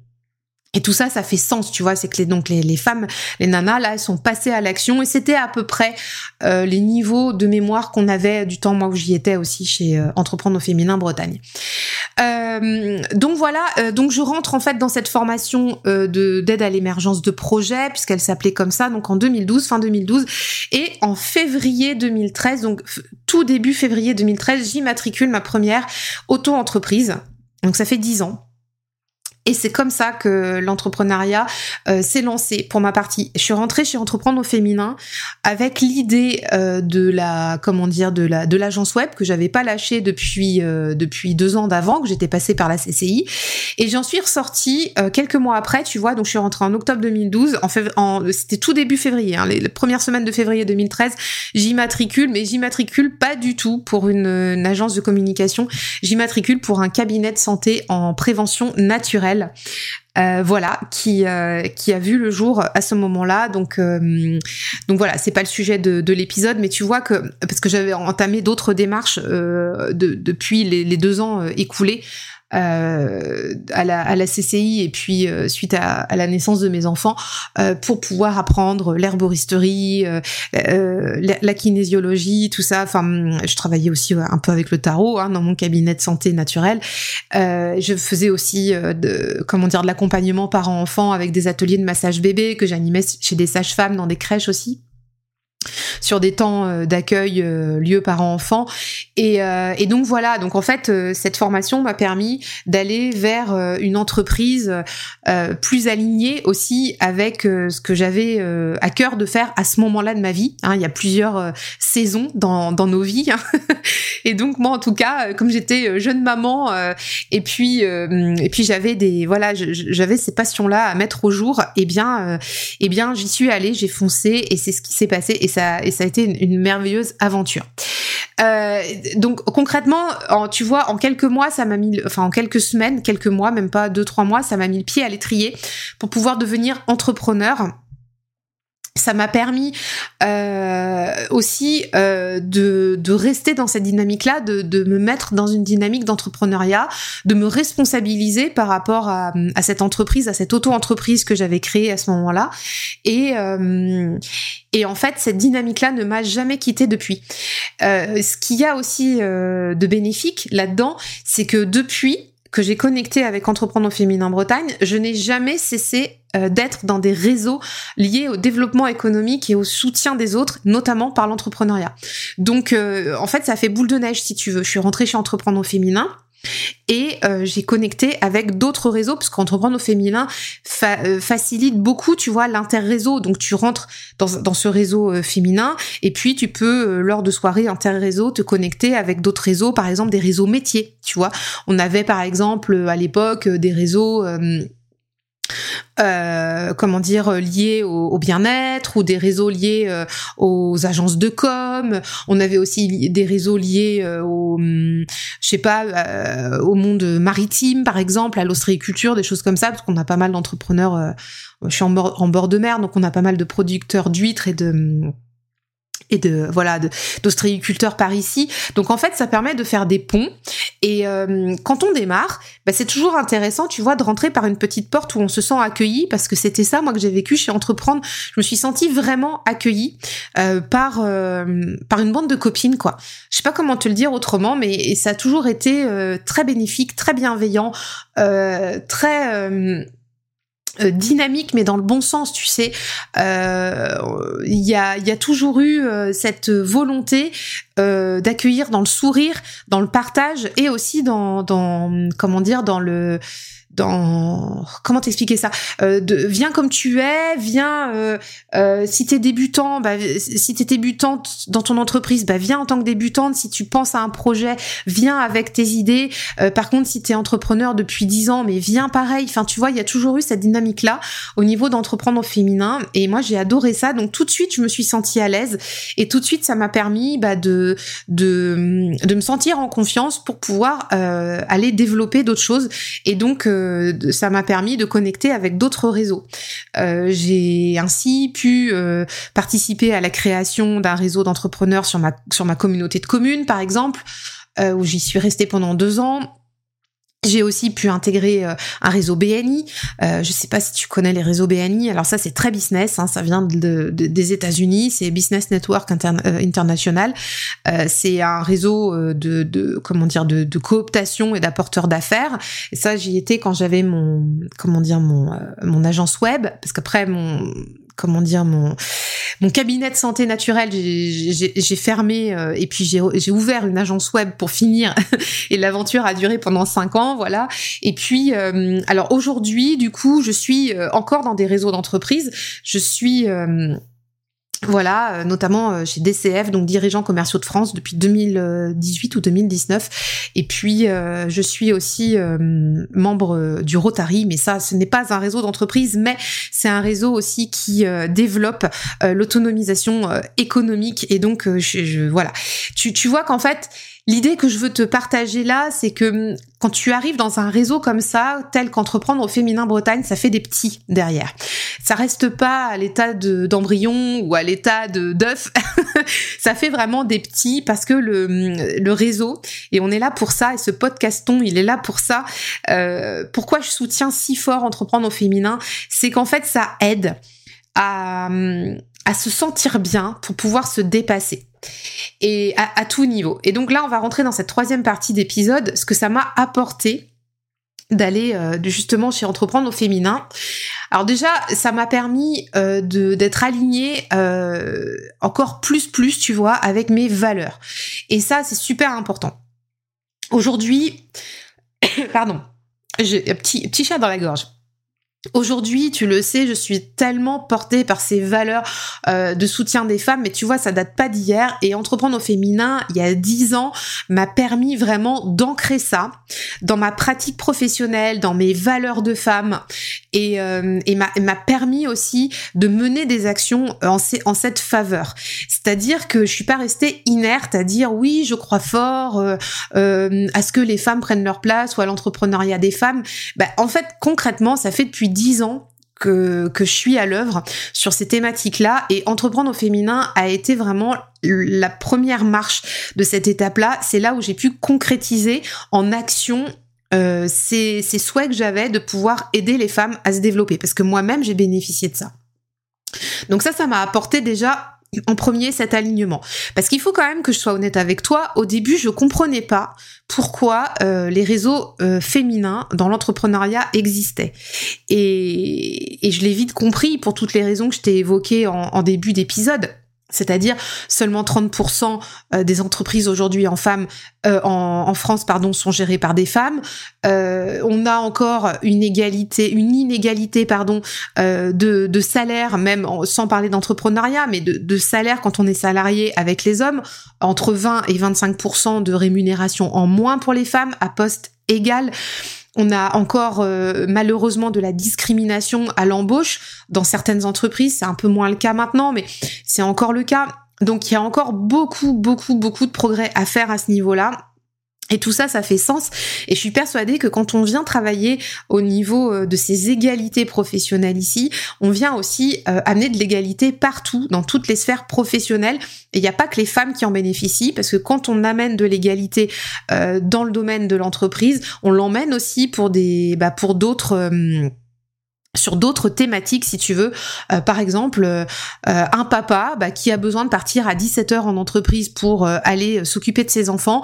et tout ça, ça fait sens, tu vois. C'est que les, donc les, femmes, les nanas, là, elles sont passées à l'action et c'était à peu près euh, les niveaux de mémoire qu'on avait du temps, moi, où j'y étais aussi chez euh, Entreprendre au féminin Bretagne. Euh, donc voilà, euh, donc je rentre en fait dans cette formation de d'aide à l'émergence de projet, puisqu'elle s'appelait comme ça, donc en 2012, fin 2012. Et en février 2013, donc tout début février 2013, j'immatricule ma première auto-entreprise. Donc ça fait dix ans. Et c'est comme ça que l'entrepreneuriat euh, s'est lancé pour ma partie. Je suis rentrée chez Entreprendre au féminin avec l'idée euh, de la comment dire de la de l'agence web que j'avais pas lâché depuis euh, depuis deux ans d'avant que j'étais passée par la CCI et j'en suis ressortie quelques mois après. Tu vois, donc je suis rentrée en octobre 2012. En, c'était tout début février, hein, les, premières semaines de février 2013. J'y matricule, mais j'y matricule pas du tout pour une, une agence de communication. J'y matricule pour un cabinet de santé en prévention naturelle euh, voilà, qui euh, qui a vu le jour à ce moment-là. Donc euh, donc voilà, c'est pas le sujet de, l'épisode, mais tu vois que parce que j'avais entamé d'autres démarches depuis les, deux ans écoulés euh, à, la, à, la, CCI et puis euh, suite à, à, la naissance de mes enfants euh, pour pouvoir apprendre l'herboristerie, euh, la, la, kinésiologie, tout ça. Enfin, je travaillais aussi un peu avec le tarot hein, dans mon cabinet de santé naturelle. je faisais aussi de, comment dire de l'accompagnement parents-enfants avec des ateliers de massage bébé que j'animais chez des sages-femmes dans des crèches aussi sur des temps euh, d'accueil euh, lieu parents-enfants. Et, euh, et, donc voilà, donc en fait, cette formation m'a permis d'aller vers une entreprise plus alignée aussi avec ce que j'avais à cœur de faire à ce moment-là de ma vie. Hein, il y a plusieurs saisons dans, dans nos vies. Hein. et donc moi, en tout cas, comme j'étais jeune maman, et puis et puis j'avais des voilà, j'avais ces passions-là à mettre au jour. Et eh bien, et eh bien, j'y suis allée, j'ai foncé, et c'est ce qui s'est passé. Et ça a été une, merveilleuse aventure. Euh, donc concrètement, tu vois, en quelques mois, ça m'a mis, enfin en quelques semaines, quelques mois, même pas deux trois mois, ça m'a mis le pied à l'étrier pour pouvoir devenir entrepreneur ça m'a permis euh, aussi euh, de, de, rester dans cette dynamique-là, de, de, me mettre dans une dynamique d'entrepreneuriat, de me responsabiliser par rapport à, à cette entreprise, à cette auto-entreprise que j'avais créée à ce moment-là. Et, euh, et en fait, cette dynamique-là ne m'a jamais quittée depuis. Euh, ce qu'il y a aussi euh, de bénéfique là-dedans, c'est que depuis, que j'ai connecté avec Entreprendre Féminin Bretagne, je n'ai jamais cessé euh, d'être dans des réseaux liés au développement économique et au soutien des autres, notamment par l'entrepreneuriat. Donc, euh, en fait, ça fait boule de neige, si tu veux. Je suis rentrée chez Entreprendre Féminin. Et euh, j'ai connecté avec d'autres réseaux, parce qu'entreprendre au féminin euh, facilite beaucoup, tu vois, l'interréseau. Donc tu rentres dans, ce réseau euh, féminin, et puis tu peux, lors de soirées interréseau, te connecter avec d'autres réseaux, par exemple des réseaux métiers, tu vois. On avait par exemple à l'époque des réseaux... Euh, comment dire liés au, bien-être ou des réseaux liés euh, aux agences de com. On avait aussi des réseaux liés euh, au, hum, je sais pas, au monde maritime par exemple, à l'ostréiculture, des choses comme ça, parce qu'on a pas mal d'entrepreneurs. je suis en bord, en bord de mer, donc on a pas mal de producteurs d'huîtres et de hum, et de voilà d'ostréiculteurs par ici. Donc en fait, ça permet de faire des ponts. Et euh, quand on démarre, bah, c'est toujours intéressant, tu vois, de rentrer par une petite porte où on se sent accueilli, parce que c'était ça, moi, que j'ai vécu chez Entreprendre. Je me suis sentie vraiment accueillie euh, par euh, par une bande de copines, quoi. Je sais pas comment te le dire autrement, mais ça a toujours été très bénéfique, très bienveillant, très dynamique mais dans le bon sens tu sais. Euh, il y, a, y a toujours eu euh, cette volonté d'accueillir dans le sourire dans le partage et aussi dans, dans comment dire dans le dans comment t'expliquer ça? Euh, viens comme tu es viens euh, euh, si t'es débutant bah, si t'es débutante dans ton entreprise bah viens en tant que débutante. Si tu penses à un projet viens avec tes idées. Par contre si t'es entrepreneur depuis 10 ans mais viens pareil. Enfin tu vois il y a toujours eu cette dynamique là au niveau d'entreprendre féminin. Et moi j'ai adoré ça. Donc tout de suite je me suis sentie à l'aise. Et tout de suite ça m'a permis bah, de me sentir en confiance pour pouvoir aller développer d'autres choses. Et donc ça m'a permis de connecter avec d'autres réseaux. Euh, j'ai ainsi pu euh, participer à la création d'un réseau d'entrepreneurs sur ma sur ma communauté de communes, par exemple, euh, où j'y suis restée pendant deux ans. J'ai aussi pu intégrer euh, un réseau BNI. Euh, je sais pas si tu connais les réseaux BNI. Alors ça, c'est très business. Hein, ça vient de, des États-Unis. C'est Business Network euh, International. Euh, c'est un réseau de, de, comment dire de, de cooptation et d'apporteurs d'affaires. Et ça, j'y étais quand j'avais mon comment dire mon mon agence web. Parce qu'après mon comment dire mon mon cabinet de santé naturelle, j'ai fermé euh, et puis j'ai ouvert une agence web pour finir. et l'aventure a duré pendant cinq ans, voilà. Et puis, euh, alors aujourd'hui, du coup, je suis euh, encore dans des réseaux d'entreprises. Je suis voilà, euh, notamment euh, chez DCF, donc dirigeants commerciaux de France depuis 2018 ou 2019. Et puis, euh, je suis aussi membre du Rotary, mais ça, ce n'est pas un réseau d'entreprise, mais c'est un réseau aussi qui développe l'autonomisation économique. Et donc, voilà, tu, tu vois qu'en fait, L'idée que je veux te partager là, c'est que hum, quand tu arrives dans un réseau comme ça, tel qu'entreprendre au féminin Bretagne, ça fait des petits derrière. Ça reste pas à l'état d'embryon ou à l'état d'œuf. ça fait vraiment des petits parce que le, hum, le réseau, et on est là pour ça, et ce podcaston, il est là pour ça. Euh, pourquoi je soutiens si fort entreprendre au féminin, c'est qu'en fait, ça aide à, hum, à se sentir bien pour pouvoir se dépasser et à, tout niveau. Et donc là, on va rentrer dans cette troisième partie d'épisode, ce que ça m'a apporté d'aller euh, justement chez Entreprendre au féminin. Alors déjà, ça m'a permis euh, d'être alignée euh, encore plus plus, tu vois, avec mes valeurs. Et ça, c'est super important. Aujourd'hui, pardon, j'ai un petit, petit chat dans la gorge. Aujourd'hui, tu le sais, je suis tellement portée par ces valeurs euh, de soutien des femmes, mais tu vois, ça date pas d'hier. Et entreprendre au féminin, il y a dix ans, m'a permis vraiment d'ancrer ça dans ma pratique professionnelle, dans mes valeurs de femme, et, euh, et m'a permis aussi de mener des actions en, en cette faveur. C'est-à-dire que je suis pas restée inerte à dire oui, je crois fort euh, euh à ce que les femmes prennent leur place ou à l'entrepreneuriat des femmes. Bah, en fait, concrètement, ça fait depuis dix ans que, que je suis à l'œuvre sur ces thématiques-là et entreprendre au féminin a été vraiment la première marche de cette étape-là. C'est là où j'ai pu concrétiser en action euh, ces, souhaits que j'avais de pouvoir aider les femmes à se développer parce que moi-même j'ai bénéficié de ça. Donc ça, ça m'a apporté déjà en premier cet alignement. Parce qu'il faut quand même que je sois honnête avec toi. Au début, je comprenais pas pourquoi euh, les réseaux euh, féminins dans l'entrepreneuriat existaient. Et, et je l'ai vite compris pour toutes les raisons que je t'ai évoquées en début d'épisode. C'est-à-dire seulement 30% euh, des entreprises aujourd'hui en femmes euh, en, France pardon sont gérées par des femmes. Euh, on a encore une égalité, une inégalité pardon de, de, salaire, même sans parler d'entrepreneuriat, mais de, de, salaire quand on est salarié avec les hommes, entre 20 et 25% de rémunération en moins pour les femmes à poste égal. On a encore euh, malheureusement de la discrimination à l'embauche dans certaines entreprises. C'est un peu moins le cas maintenant, mais c'est encore le cas. Donc il y a encore beaucoup, beaucoup, beaucoup de progrès à faire à ce niveau-là. Et tout ça, ça fait sens. Et je suis persuadée que quand on vient travailler au niveau euh, de ces égalités professionnelles ici, on vient aussi euh, amener de l'égalité partout, dans toutes les sphères professionnelles. Et il n'y a pas que les femmes qui en bénéficient, parce que quand on amène de l'égalité euh, dans le domaine de l'entreprise, on l'emmène aussi pour des, bah, pour d'autres sur d'autres thématiques si tu veux. Euh, par exemple euh, un papa bah, qui a besoin de partir à 17 heures en entreprise pour euh, aller s'occuper de ses enfants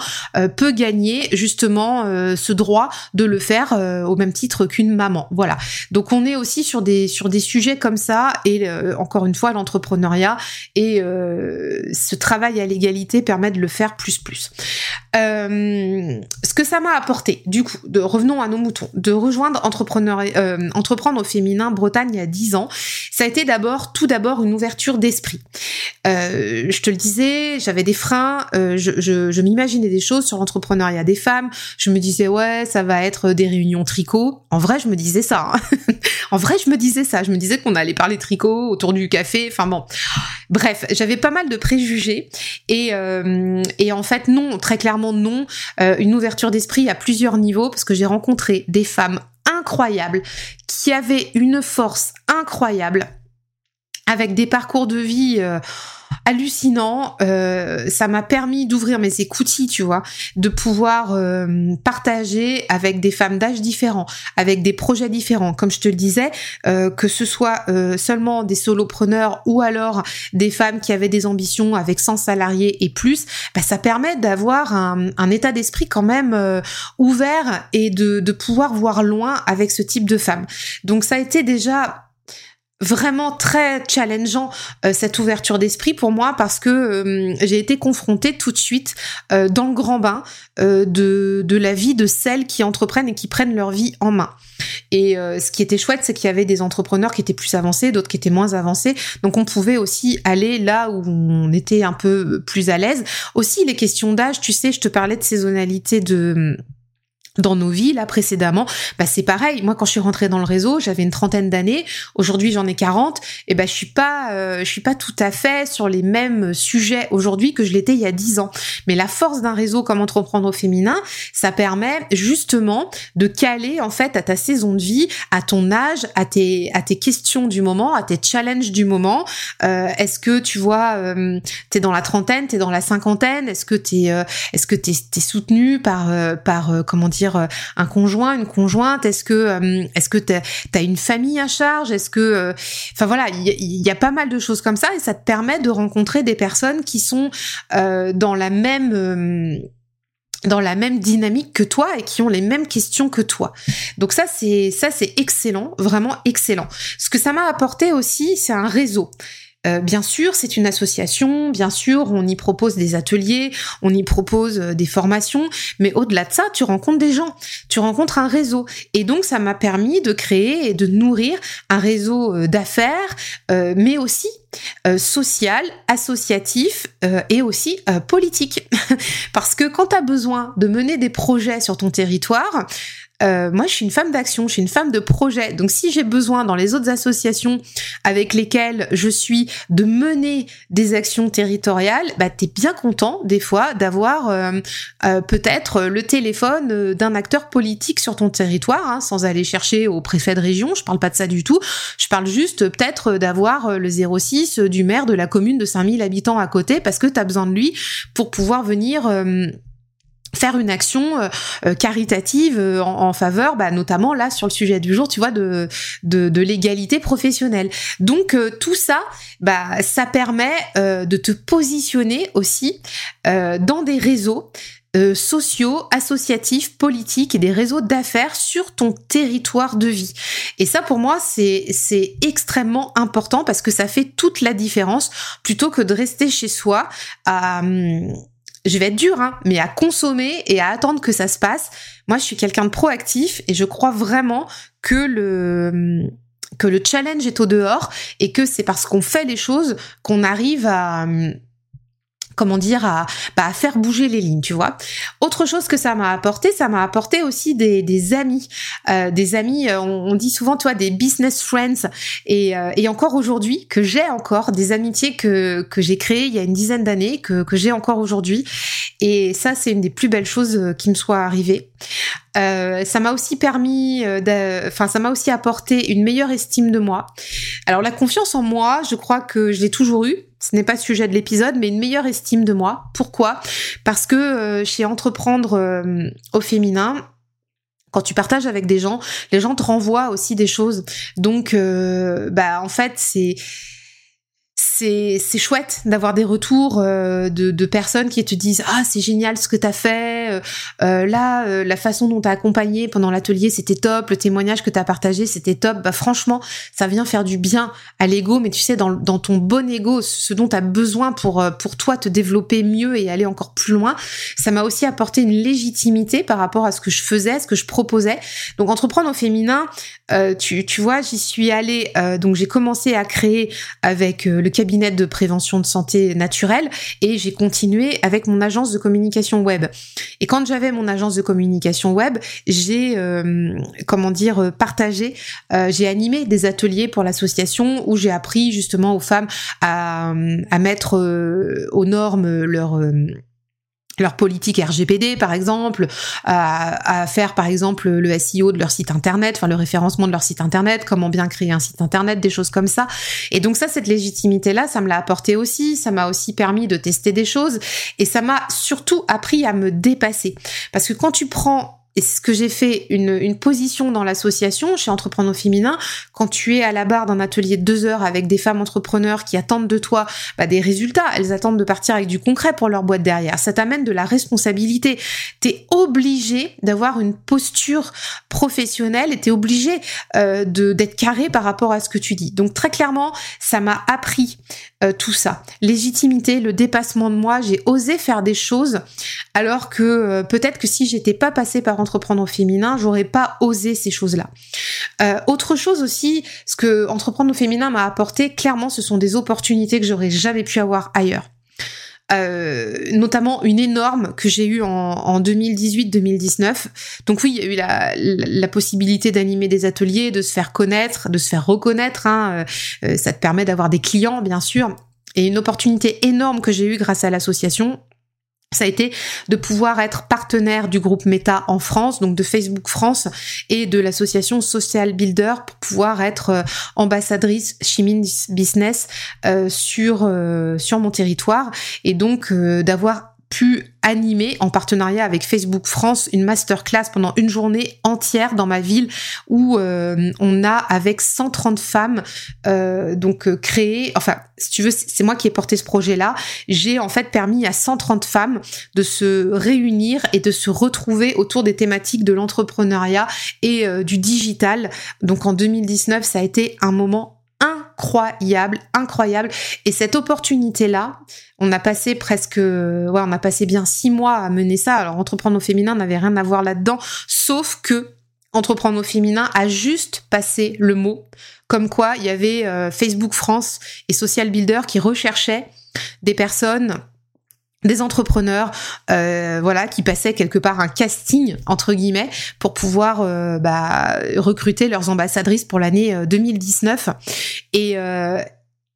peut gagner justement ce droit de le faire au même titre qu'une maman. Voilà. Donc on est aussi sur des sujets comme ça et encore une fois l'entrepreneuriat et ce travail à l'égalité permet de le faire plus plus. Ce que ça m'a apporté du coup revenons à nos moutons de rejoindre entrepreneur entreprendre au Bretagne il y a 10 ans, ça a été d'abord, tout d'abord, une ouverture d'esprit. Euh, je te le disais, j'avais des freins, euh, je, m'imaginais des choses sur l'entrepreneuriat des femmes. Je me disais ouais, ça va être des réunions tricot. En vrai, je me disais ça. Hein. en vrai, je me disais ça. Je me disais qu'on allait parler tricot autour du café. Enfin bon, bref, j'avais pas mal de préjugés et euh, et en fait non, très clairement non. Une ouverture d'esprit à plusieurs niveaux parce que j'ai rencontré des femmes incroyable, qui avait une force incroyable, avec des parcours de vie euh, hallucinant. Euh, ça m'a permis d'ouvrir mes écoutilles, tu vois, de pouvoir euh, partager avec des femmes d'âge différents, avec des projets différents. Comme je te le disais, euh, que ce soit seulement des solopreneurs ou alors des femmes qui avaient des ambitions avec 100 salariés et plus, bah, ça permet d'avoir un, état d'esprit quand même ouvert et de pouvoir voir loin avec ce type de femmes. Donc ça a été déjà vraiment très challengeant cette ouverture d'esprit pour moi parce que j'ai été confrontée tout de suite dans le grand bain de, de la vie de celles qui entreprennent et qui prennent leur vie en main. Et ce qui était chouette, c'est qu'il y avait des entrepreneurs qui étaient plus avancés, d'autres qui étaient moins avancés. Donc on pouvait aussi aller là où on était un peu plus à l'aise. Aussi les questions d'âge, tu sais, je te parlais de saisonnalité de dans nos vies là précédemment, bah c'est pareil. Moi quand je suis rentrée dans le réseau, j'avais une trentaine d'années. Aujourd'hui j'en ai 40. Et ben je suis pas, euh, je suis pas tout à fait sur les mêmes sujets aujourd'hui que je l'étais il y a 10 ans. Mais la force d'un réseau comme entreprendre au féminin, ça permet justement de caler en fait à ta saison de vie, à ton âge, à tes à tes questions du moment, à tes challenges du moment. Euh, est-ce que tu vois, euh, t'es dans la trentaine, t'es dans la cinquantaine, est-ce que t'es euh, est-ce que t'es es soutenu par par comment dire euh, un conjoint, une conjointe Est-ce que euh, est-ce que t'as as une famille à charge? Est-ce que euh, enfin voilà, il y, a pas mal de choses comme ça et ça te permet de rencontrer des personnes qui sont dans la même dans la même dynamique que toi et qui ont les mêmes questions que toi. Donc ça c'est ça c'est excellent, vraiment excellent. Ce que ça m'a apporté aussi, c'est un réseau. Euh, bien sûr, c'est une association, bien sûr, on y propose des ateliers, on y propose euh, des formations, mais au-delà de ça, tu rencontres des gens, tu rencontres un réseau. Et donc, ça m'a permis de créer et de nourrir un réseau euh, d'affaires, mais aussi social, associatif et aussi politique. Parce que quand tu as besoin de mener des projets sur ton territoire, euh, moi, je suis une femme d'action, je suis une femme de projet. Donc, si j'ai besoin dans les autres associations avec lesquelles je suis de mener des actions territoriales, bah, t'es bien content des fois d'avoir euh, euh, peut-être le téléphone d'un acteur politique sur ton territoire, hein, sans aller chercher au préfet de région. Je parle pas de ça du tout. Je parle juste peut-être d'avoir le 06 du maire de la commune de 5000 habitants à côté parce que t'as besoin de lui pour pouvoir venir faire une action euh, euh, caritative euh, en, faveur, bah, notamment là sur le sujet du jour, tu vois, de, de, l'égalité professionnelle. Donc tout ça, bah, ça permet de te positionner aussi dans des réseaux sociaux, associatifs, politiques et des réseaux d'affaires sur ton territoire de vie. Et ça, pour moi, c'est, c'est extrêmement important parce que ça fait toute la différence plutôt que de rester chez soi à, hum, je vais être dur, hein, mais à consommer et à attendre que ça se passe. Moi, je suis quelqu'un de proactif et je crois vraiment que le que le challenge est au dehors et que c'est parce qu'on fait les choses qu'on arrive à comment dire à, bah, à faire bouger les lignes tu vois. Autre chose que ça m'a apporté ça m'a apporté aussi des, amis. Euh, des amis euh, on, dit souvent toi des business friends. Et, euh, et encore aujourd'hui que j'ai encore des amitiés que, que j'ai créées il y a une dizaine d'années que, j'ai encore aujourd'hui. Et ça c'est une des plus belles choses euh, qui me soit arrivée. Euh, ça m'a aussi permis, enfin ça m'a aussi apporté une meilleure estime de moi. Alors la confiance en moi, je crois que je l'ai toujours eue ce n'est pas le sujet de l'épisode, mais une meilleure estime de moi. Pourquoi? Parce que euh, chez Entreprendre euh, au féminin, quand tu partages avec des gens, les gens te renvoient aussi des choses. Donc, euh, bah en fait, c'est c'est chouette d'avoir des retours euh, de, personnes qui te disent ah c'est génial ce que t'as fait euh, euh là la façon dont t'as accompagné pendant l'atelier c'était top le témoignage que t'as partagé c'était top. Bah franchement ça vient faire du bien à l'ego mais tu sais dans, dans ton bon ego ce dont t'as besoin pour pour toi te développer mieux et aller encore plus loin ça m'a aussi apporté une légitimité par rapport à ce que je faisais ce que je proposais. Donc entreprendre au féminin tu tu vois j'y suis allée donc j'ai commencé à créer avec le cabinet de prévention de santé naturelle et j'ai continué avec mon agence de communication web. Et quand j'avais mon agence de communication web, j'ai euh, comment dire partagé, euh, j'ai animé des ateliers pour l'association où j'ai appris justement aux femmes à, à mettre euh, aux normes leur leur politique RGPD par exemple, à, faire par exemple le SEO de leur site internet, enfin le référencement de leur site internet, comment bien créer un site internet, des choses comme ça. Et donc ça, cette légitimité là, ça me l'a apporté aussi, ça m'a aussi permis de tester des choses et ça m'a surtout appris à me dépasser. Parce que quand tu prends et ce que j'ai fait, une, position dans l'association chez Entrepreneurs Féminin. Quand tu es à la barre d'un atelier de deux heures avec des femmes entrepreneurs qui attendent de toi bah, des résultats, elles attendent de partir avec du concret pour leur boîte derrière. Ça t'amène de la responsabilité. T'es obligé d'avoir une posture professionnelle et t'es obligé euh, d'être carré par rapport à ce que tu dis. Donc très clairement, ça m'a appris euh, tout ça. Légitimité, le dépassement de moi, j'ai osé faire des choses alors que euh, peut-être que si j'étais pas passée par entreprendre au féminin, j'aurais pas osé ces choses-là. Euh, autre chose aussi, ce que entreprendre au féminin m'a apporté, clairement, ce sont des opportunités que j'aurais jamais pu avoir ailleurs. Euh, notamment une énorme que j'ai eue en, 2018-2019. Donc oui, il y a eu la, possibilité d'animer des ateliers, de se faire connaître, de se faire reconnaître. Hein. Ça te permet d'avoir des clients, bien sûr. Et une opportunité énorme que j'ai eue grâce à l'association, ça a été de pouvoir être partenaire du groupe Meta en France, donc de Facebook France et de l'association Social Builder pour pouvoir être euh, ambassadrice Chimin Business euh, sur euh, sur mon territoire et donc d'avoir pu animer en partenariat avec Facebook France une masterclass pendant une journée entière dans ma ville où euh, on a avec 130 femmes euh, donc euh, créé enfin si tu veux c'est moi qui ai porté ce projet là j'ai en fait permis à 130 femmes de se réunir et de se retrouver autour des thématiques de l'entrepreneuriat et du digital. Donc en 2019 ça a été un moment incroyable, incroyable. Et cette opportunité-là, on a passé presque, ouais, on a passé bien six mois à mener ça. Alors, entreprendre au féminin n'avait rien à voir là-dedans, sauf que entreprendre au féminin a juste passé le mot, comme quoi il y avait euh, Facebook France et Social Builder qui recherchaient des personnes des entrepreneurs euh, voilà qui passaient quelque part un casting entre guillemets pour pouvoir euh, bah, recruter leurs ambassadrices pour l'année 2019 euh,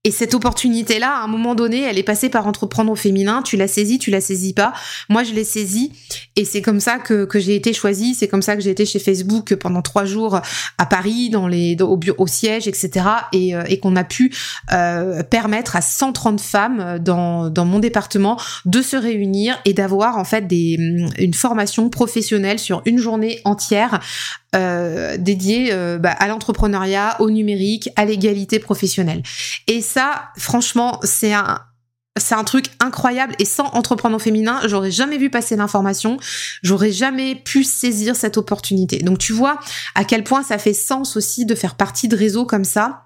et et cette opportunité-là, à un moment donné, elle est passée par entreprendre au féminin. Tu la saisis, tu la saisis pas. Moi, je l'ai saisie. Et c'est comme ça que, que j'ai été choisie. C'est comme ça que j'ai été chez Facebook pendant trois jours à Paris, dans les, au, au siège, etc. Et, euh, et qu'on a pu euh, permettre à 130 femmes dans, dans mon département de se réunir et d'avoir en fait des, une formation professionnelle sur une journée entière euh, dédiée euh, bah, à l'entrepreneuriat, au numérique, à l'égalité professionnelle. Et ça, franchement, c'est un, c'est un truc incroyable et sans entreprendre au féminin, j'aurais jamais vu passer l'information, j'aurais jamais pu saisir cette opportunité. Donc tu vois à quel point ça fait sens aussi de faire partie de réseaux comme ça.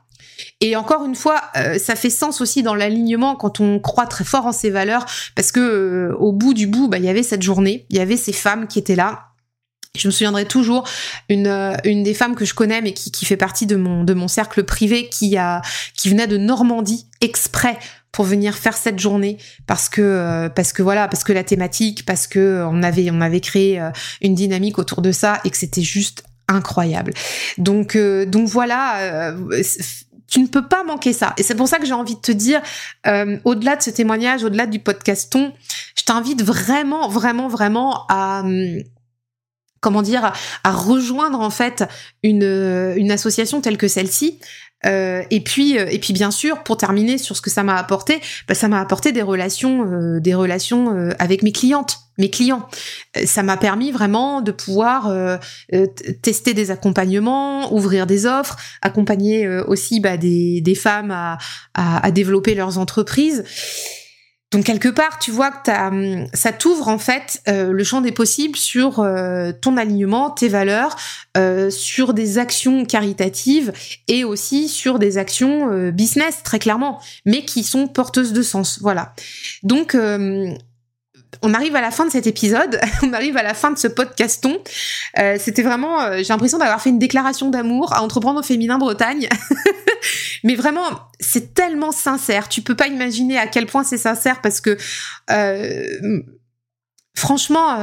Et encore une fois, euh, ça fait sens aussi dans l'alignement quand on croit très fort en ses valeurs, parce que euh, au bout du bout, bah, il y avait cette journée, il y avait ces femmes qui étaient là, je me souviendrai toujours une euh, une des femmes que je connais mais qui, qui fait partie de mon de mon cercle privé qui a qui venait de Normandie exprès pour venir faire cette journée parce que euh, parce que voilà parce que la thématique parce que on avait on avait créé euh, une dynamique autour de ça et que c'était juste incroyable. Donc donc voilà tu ne peux pas manquer ça. Et c'est pour ça que j'ai envie de te dire, au-delà de ce témoignage, au-delà du podcaston, je t'invite vraiment, vraiment, vraiment à, hum, comment dire, à, rejoindre en fait une, une association telle que celle-ci. Euh, et puis, euh, et puis bien sûr, pour terminer sur ce que ça m'a apporté, bah, ça m'a apporté des relations, euh, des relations avec mes clientes, mes clients. Ça m'a permis vraiment de pouvoir tester des accompagnements, ouvrir des offres, accompagner aussi bah, des, des femmes à, à, à développer leurs entreprises. Donc quelque part, tu vois que hum, ça t'ouvre en fait euh, le champ des possibles sur euh, ton alignement, tes valeurs, euh, sur des actions caritatives et aussi sur des actions business très clairement, mais qui sont porteuses de sens. Voilà. Donc on arrive à la fin de cet épisode, on arrive à la fin de ce podcaston. Euh, C'était vraiment, euh, j'ai l'impression d'avoir fait une déclaration d'amour à entreprendre au féminin Bretagne. Mais vraiment, c'est tellement sincère. Tu peux pas imaginer à quel point c'est sincère parce que euh, franchement,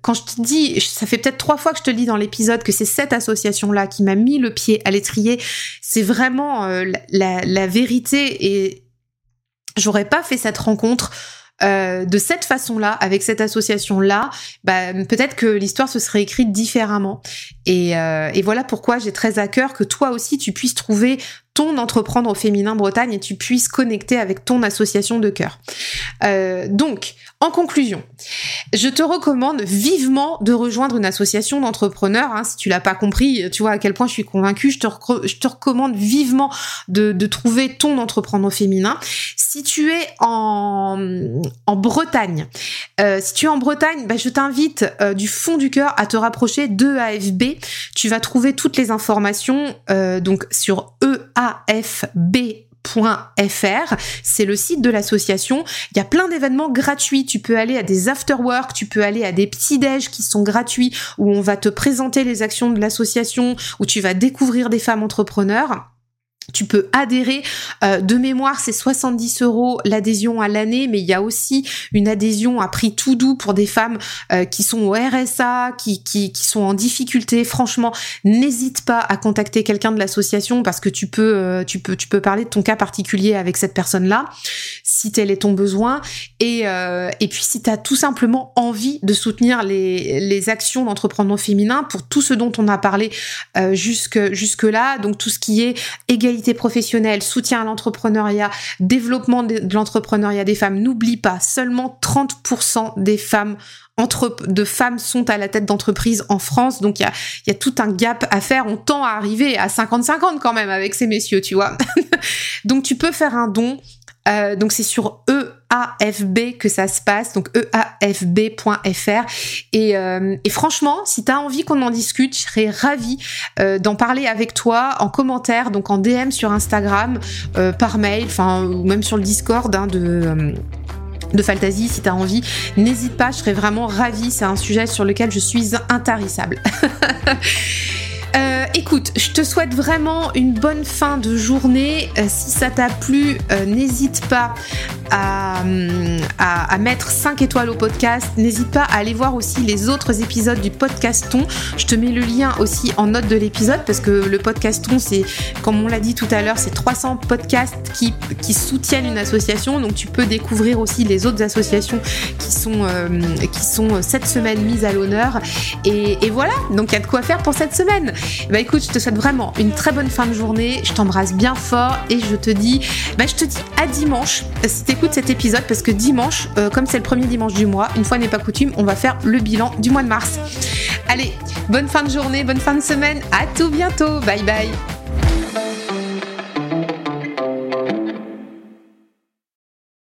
quand je te dis, ça fait peut-être trois fois que je te dis dans l'épisode que c'est cette association-là qui m'a mis le pied à l'étrier. C'est vraiment la, la vérité et j'aurais pas fait cette rencontre euh, de cette façon-là, avec cette association-là, bah, peut-être que l'histoire se serait écrite différemment. Et, euh, et voilà pourquoi j'ai très à cœur que toi aussi tu puisses trouver ton entreprendre au féminin Bretagne et tu puisses connecter avec ton association de cœur. Euh, donc, en conclusion, je te recommande vivement de rejoindre une association d'entrepreneurs. Hein, si tu l'as pas compris, tu vois à quel point je suis convaincue. Je te, recommande vivement de, trouver ton entrepreneur féminin. Si tu es en, Bretagne, euh, si tu es en Bretagne, bah, je t'invite du fond du cœur à te rapprocher de AFB. Tu vas trouver toutes les informations euh, donc sur EAFB fr c'est le site de l'association. Il y a plein d'événements gratuits. Tu peux aller à des after-work, tu peux aller à des petits déj qui sont gratuits où on va te présenter les actions de l'association, où tu vas découvrir des femmes entrepreneurs. Tu peux adhérer. Euh, de mémoire, c'est 70 euros l'adhésion à l'année, mais il y a aussi une adhésion à prix tout doux pour des femmes euh, qui sont au RSA, qui, qui, sont en difficulté. Franchement, n'hésite pas à contacter quelqu'un de l'association parce que tu peux, euh, tu peux, tu peux parler de ton cas particulier avec cette personne-là, si tel est ton besoin. Et, et puis, si tu as tout simplement envie de soutenir les, les actions d'entreprendre féminin pour tout ce dont on a parlé jusque, jusque là, donc tout ce qui est égalité professionnelle, soutien à l'entrepreneuriat, développement de l'entrepreneuriat des femmes. N'oublie pas, seulement 30% des femmes entre, de femmes sont à la tête d'entreprise en France. Donc il y a, y a tout un gap à faire. On tend à arriver à 50-50 quand même avec ces messieurs, tu vois. donc tu peux faire un don. Euh, donc c'est sur eux AFB que ça se passe, donc eafb.fr. Et, euh, et franchement, si tu as envie qu'on en discute, je serais ravie euh, d'en parler avec toi en commentaire, donc en DM sur Instagram, euh, par mail, enfin ou même sur le Discord hein, de de Fantasy si t'as envie, n'hésite pas, je serais vraiment ravie, c'est un sujet sur lequel je suis intarissable. Euh, écoute, je te souhaite vraiment une bonne fin de journée. Euh, si ça t'a plu, euh, n'hésite pas à, mettre 5 étoiles au podcast. N'hésite pas à aller voir aussi les autres épisodes du podcaston. Je te mets le lien aussi en note de l'épisode parce que le podcaston, c'est, comme on l'a dit tout à l'heure, c'est 300 podcasts qui, soutiennent une association. Donc tu peux découvrir aussi les autres associations qui sont, cette semaine mises à l'honneur. Et voilà, donc il y a de quoi faire pour cette semaine. Bah écoute, je te souhaite vraiment une très bonne fin de journée. Je t'embrasse bien fort et je te dis, bah je te dis à dimanche si t'écoutes cet épisode parce que dimanche, euh, comme c'est le premier dimanche du mois, une fois n'est pas coutume, on va faire le bilan du mois de mars. Allez, bonne fin de journée, bonne fin de semaine. À tout bientôt. Bye bye.